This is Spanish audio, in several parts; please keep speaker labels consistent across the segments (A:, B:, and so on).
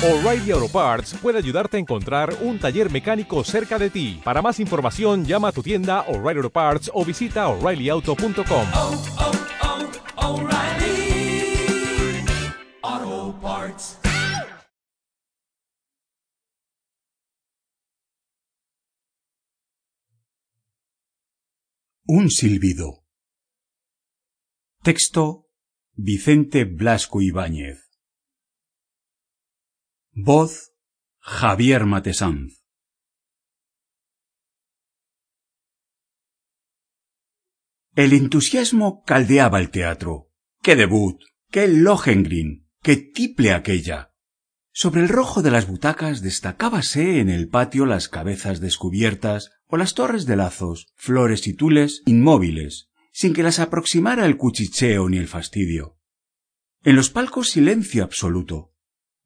A: O'Reilly Auto Parts puede ayudarte a encontrar un taller mecánico cerca de ti. Para más información, llama a tu tienda O'Reilly Auto Parts o visita oreillyauto.com.
B: oh, oh, Parts.
C: Un silbido. Texto Vicente Blasco Ibáñez. Voz Javier Matesanz. El entusiasmo caldeaba el teatro. ¡Qué debut! ¡Qué Lohengrin! ¡Qué tiple aquella! Sobre el rojo de las butacas destacábase en el patio las cabezas descubiertas o las torres de lazos, flores y tules inmóviles, sin que las aproximara el cuchicheo ni el fastidio. En los palcos silencio absoluto.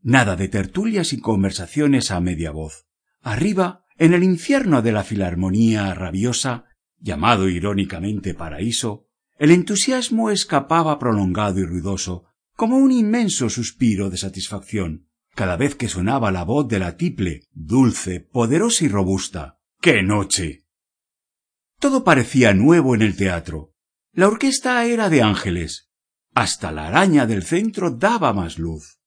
C: Nada de tertulias y conversaciones a media voz. Arriba, en el infierno de la filarmonía rabiosa, llamado irónicamente paraíso, el entusiasmo escapaba prolongado y ruidoso, como un inmenso suspiro de satisfacción, cada vez que sonaba la voz de la tiple, dulce, poderosa y robusta. ¡Qué noche! Todo parecía nuevo en el teatro. La orquesta era de ángeles. Hasta la araña del centro daba más luz.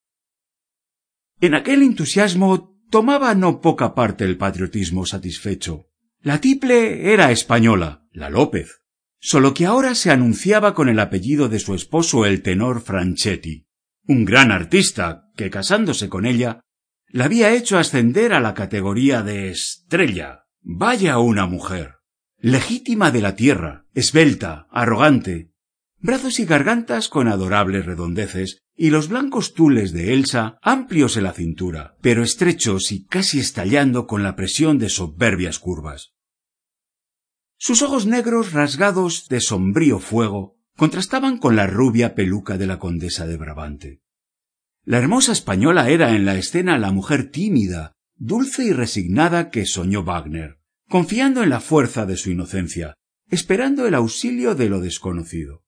C: En aquel entusiasmo tomaba no poca parte el patriotismo satisfecho. La tiple era española, la López, solo que ahora se anunciaba con el apellido de su esposo el tenor Franchetti, un gran artista que casándose con ella la había hecho ascender a la categoría de estrella. Vaya una mujer. Legítima de la tierra, esbelta, arrogante, brazos y gargantas con adorables redondeces y los blancos tules de Elsa amplios en la cintura, pero estrechos y casi estallando con la presión de soberbias curvas. Sus ojos negros rasgados de sombrío fuego contrastaban con la rubia peluca de la condesa de Brabante. La hermosa española era en la escena la mujer tímida, dulce y resignada que soñó Wagner, confiando en la fuerza de su inocencia, esperando el auxilio de lo desconocido.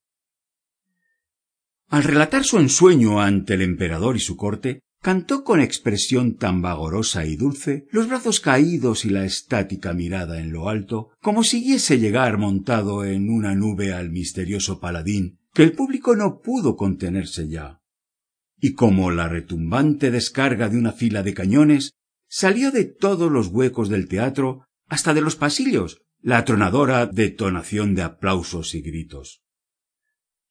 C: Al relatar su ensueño ante el emperador y su corte, cantó con expresión tan vagorosa y dulce, los brazos caídos y la estática mirada en lo alto, como siguiese llegar montado en una nube al misterioso paladín, que el público no pudo contenerse ya. Y como la retumbante descarga de una fila de cañones, salió de todos los huecos del teatro, hasta de los pasillos, la atronadora detonación de aplausos y gritos.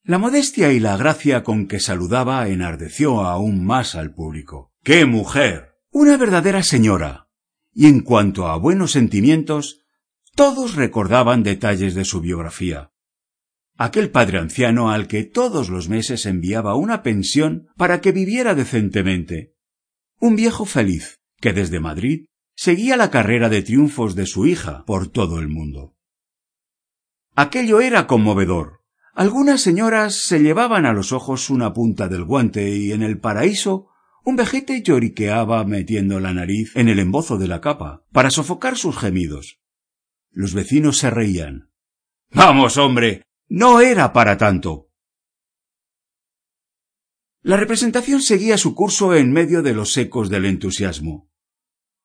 C: La modestia y la gracia con que saludaba enardeció aún más al público. ¡Qué mujer! Una verdadera señora. Y en cuanto a buenos sentimientos, todos recordaban detalles de su biografía. Aquel padre anciano al que todos los meses enviaba una pensión para que viviera decentemente. Un viejo feliz, que desde Madrid seguía la carrera de triunfos de su hija por todo el mundo. Aquello era conmovedor. Algunas señoras se llevaban a los ojos una punta del guante y en el paraíso un vejete lloriqueaba metiendo la nariz en el embozo de la capa para sofocar sus gemidos. Los vecinos se reían. Vamos, hombre. No era para tanto. La representación seguía su curso en medio de los ecos del entusiasmo.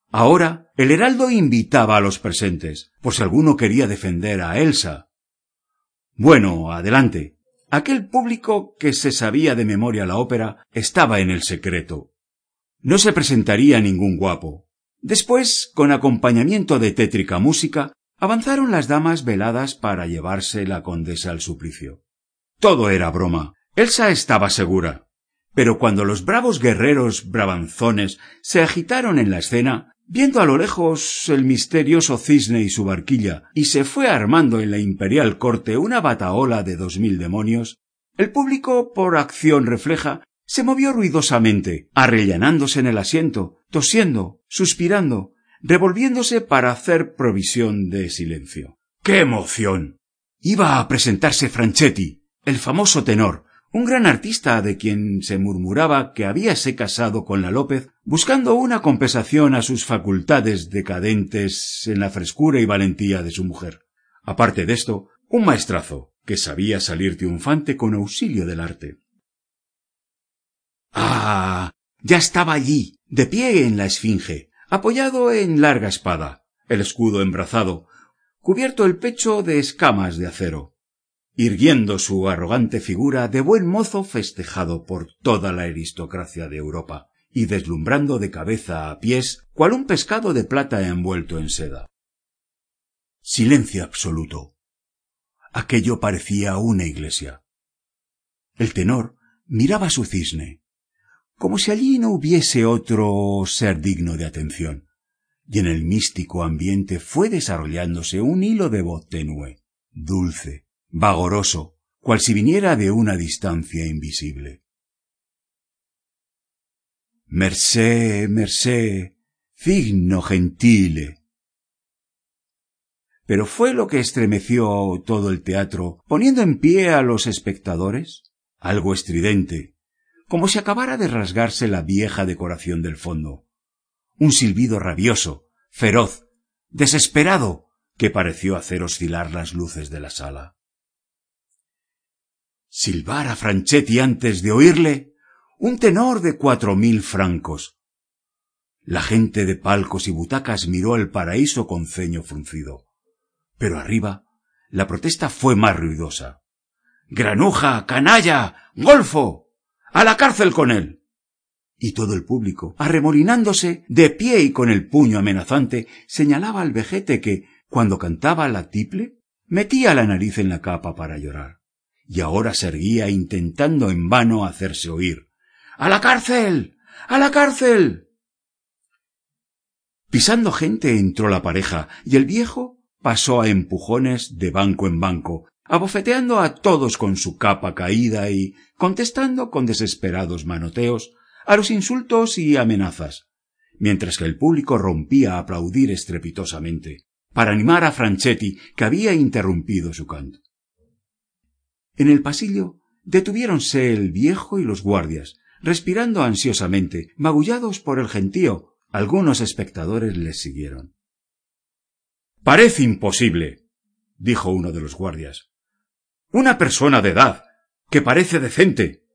C: Ahora el heraldo invitaba a los presentes, por si alguno quería defender a Elsa, bueno, adelante. Aquel público que se sabía de memoria la ópera estaba en el secreto. No se presentaría ningún guapo. Después, con acompañamiento de tétrica música, avanzaron las damas veladas para llevarse la condesa al suplicio. Todo era broma. Elsa estaba segura. Pero cuando los bravos guerreros brabanzones se agitaron en la escena, viendo a lo lejos el misterioso cisne y su barquilla, y se fue armando en la imperial corte una bataola de dos mil demonios, el público, por acción refleja, se movió ruidosamente, arrellanándose en el asiento, tosiendo, suspirando, revolviéndose para hacer provisión de silencio. ¡Qué emoción! Iba a presentarse Franchetti, el famoso tenor, un gran artista de quien se murmuraba que habíase casado con la López buscando una compensación a sus facultades decadentes en la frescura y valentía de su mujer. Aparte de esto, un maestrazo que sabía salir triunfante con auxilio del arte. Ah. ya estaba allí, de pie en la esfinge, apoyado en larga espada, el escudo embrazado, cubierto el pecho de escamas de acero, irguiendo su arrogante figura de buen mozo festejado por toda la aristocracia de Europa, y deslumbrando de cabeza a pies cual un pescado de plata envuelto en seda. Silencio absoluto. Aquello parecía una iglesia. El tenor miraba su cisne, como si allí no hubiese otro ser digno de atención, y en el místico ambiente fue desarrollándose un hilo de voz tenue, dulce, vagoroso, cual si viniera de una distancia invisible. Mercé, mercé, figno gentile. Pero fue lo que estremeció todo el teatro, poniendo en pie a los espectadores, algo estridente, como si acabara de rasgarse la vieja decoración del fondo. Un silbido rabioso, feroz, desesperado, que pareció hacer oscilar las luces de la sala. Silbar a Franchetti antes de oírle un tenor de cuatro mil francos. La gente de palcos y butacas miró al paraíso con ceño fruncido. Pero arriba la protesta fue más ruidosa. Granuja, canalla, golfo. a la cárcel con él. Y todo el público, arremolinándose, de pie y con el puño amenazante, señalaba al vejete que, cuando cantaba la tiple, metía la nariz en la capa para llorar. Y ahora se erguía intentando en vano hacerse oír. ¡A la cárcel! ¡A la cárcel! Pisando gente entró la pareja, y el viejo pasó a empujones de banco en banco, abofeteando a todos con su capa caída y contestando con desesperados manoteos a los insultos y amenazas, mientras que el público rompía a aplaudir estrepitosamente, para animar a Franchetti, que había interrumpido su canto. En el pasillo detuviéronse el viejo y los guardias, respirando ansiosamente, magullados por el gentío. Algunos espectadores les siguieron. Parece imposible, dijo uno de los guardias. Una persona de edad, que parece decente.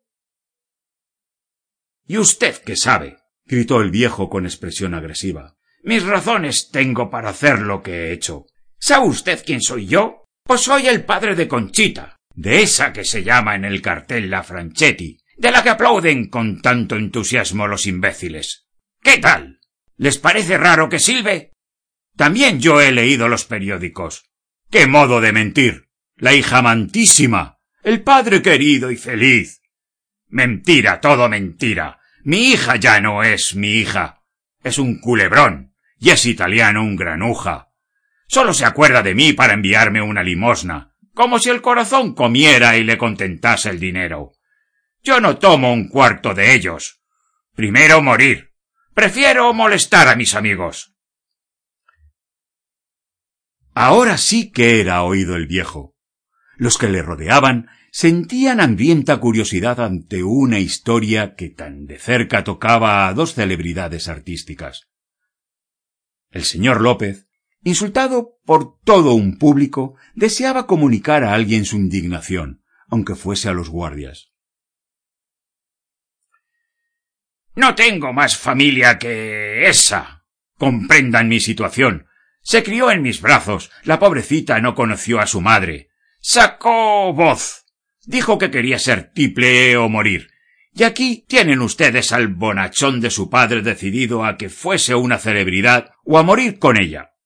C: ¿Y usted qué sabe? gritó el viejo con expresión agresiva. Mis razones tengo para hacer lo que he hecho. ¿Sabe usted quién soy yo? Pues soy el padre de Conchita, de esa que se llama en el cartel la Franchetti, de la que aplauden con tanto entusiasmo los imbéciles. ¿Qué tal? ¿Les parece raro que silbe? También yo he leído los periódicos. ¡Qué modo de mentir! La hija amantísima. El padre querido y feliz. Mentira, todo mentira. Mi hija ya no es mi hija. Es un culebrón. Y es italiano un granuja. Solo se acuerda de mí para enviarme una limosna, como si el corazón comiera y le contentase el dinero. Yo no tomo un cuarto de ellos. Primero morir. Prefiero molestar a mis amigos. Ahora sí que era oído el viejo. Los que le rodeaban sentían hambrienta curiosidad ante una historia que tan de cerca tocaba a dos celebridades artísticas. El señor López, insultado por todo un público, deseaba comunicar a alguien su indignación, aunque fuese a los guardias. No tengo más familia que esa. Comprendan mi situación. Se crió en mis brazos. La pobrecita no conoció a su madre. Sacó voz. Dijo que quería ser tiple o morir. Y aquí tienen ustedes al bonachón de su padre decidido a que fuese una celebridad o a morir con ella.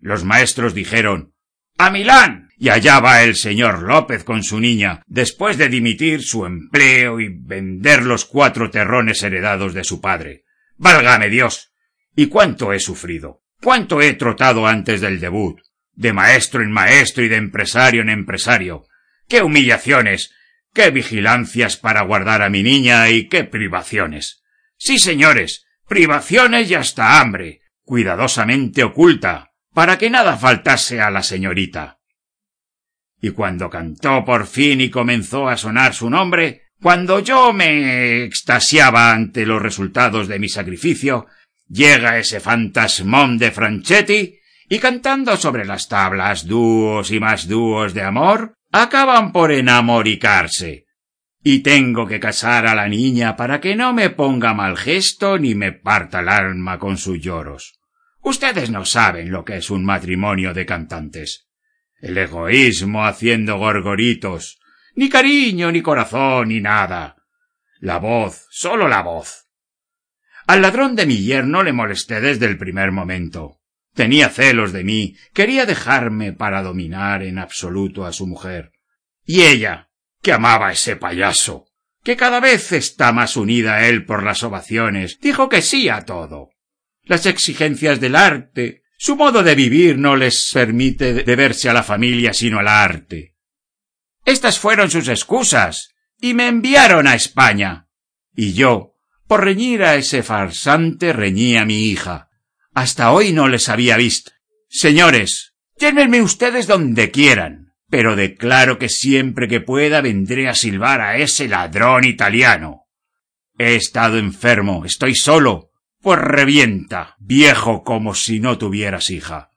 C: Los maestros dijeron ¡A Milán! Y allá va el señor López con su niña, después de dimitir su empleo y vender los cuatro terrones heredados de su padre. Válgame Dios. ¿Y cuánto he sufrido? ¿Cuánto he trotado antes del debut? De maestro en maestro y de empresario en empresario. ¡Qué humillaciones! ¡Qué vigilancias para guardar a mi niña y qué privaciones! Sí, señores, privaciones y hasta hambre, cuidadosamente oculta, para que nada faltase a la señorita y cuando cantó por fin y comenzó a sonar su nombre, cuando yo me extasiaba ante los resultados de mi sacrificio, llega ese fantasmón de Franchetti y cantando sobre las tablas dúos y más dúos de amor, acaban por enamoricarse. y tengo que casar a la niña para que no me ponga mal gesto ni me parta el alma con sus lloros. Ustedes no saben lo que es un matrimonio de cantantes. El egoísmo haciendo gorgoritos. Ni cariño, ni corazón, ni nada. La voz, solo la voz. Al ladrón de mi yerno le molesté desde el primer momento. Tenía celos de mí, quería dejarme para dominar en absoluto a su mujer. Y ella, que amaba a ese payaso, que cada vez está más unida a él por las ovaciones, dijo que sí a todo. Las exigencias del arte, su modo de vivir no les permite deberse a la familia sino al arte. Estas fueron sus excusas, y me enviaron a España. Y yo, por reñir a ese farsante, reñí a mi hija. Hasta hoy no les había visto. Señores, llévenme ustedes donde quieran pero declaro que siempre que pueda vendré a silbar a ese ladrón italiano. He estado enfermo, estoy solo. Pues revienta, viejo como si no tuvieras hija.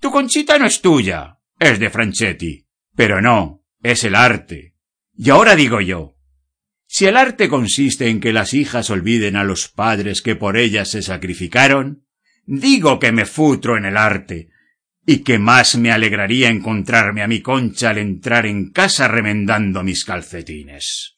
C: Tu conchita no es tuya, es de Franchetti. Pero no, es el arte. Y ahora digo yo, si el arte consiste en que las hijas olviden a los padres que por ellas se sacrificaron, digo que me futro en el arte, y que más me alegraría encontrarme a mi concha al entrar en casa remendando mis calcetines.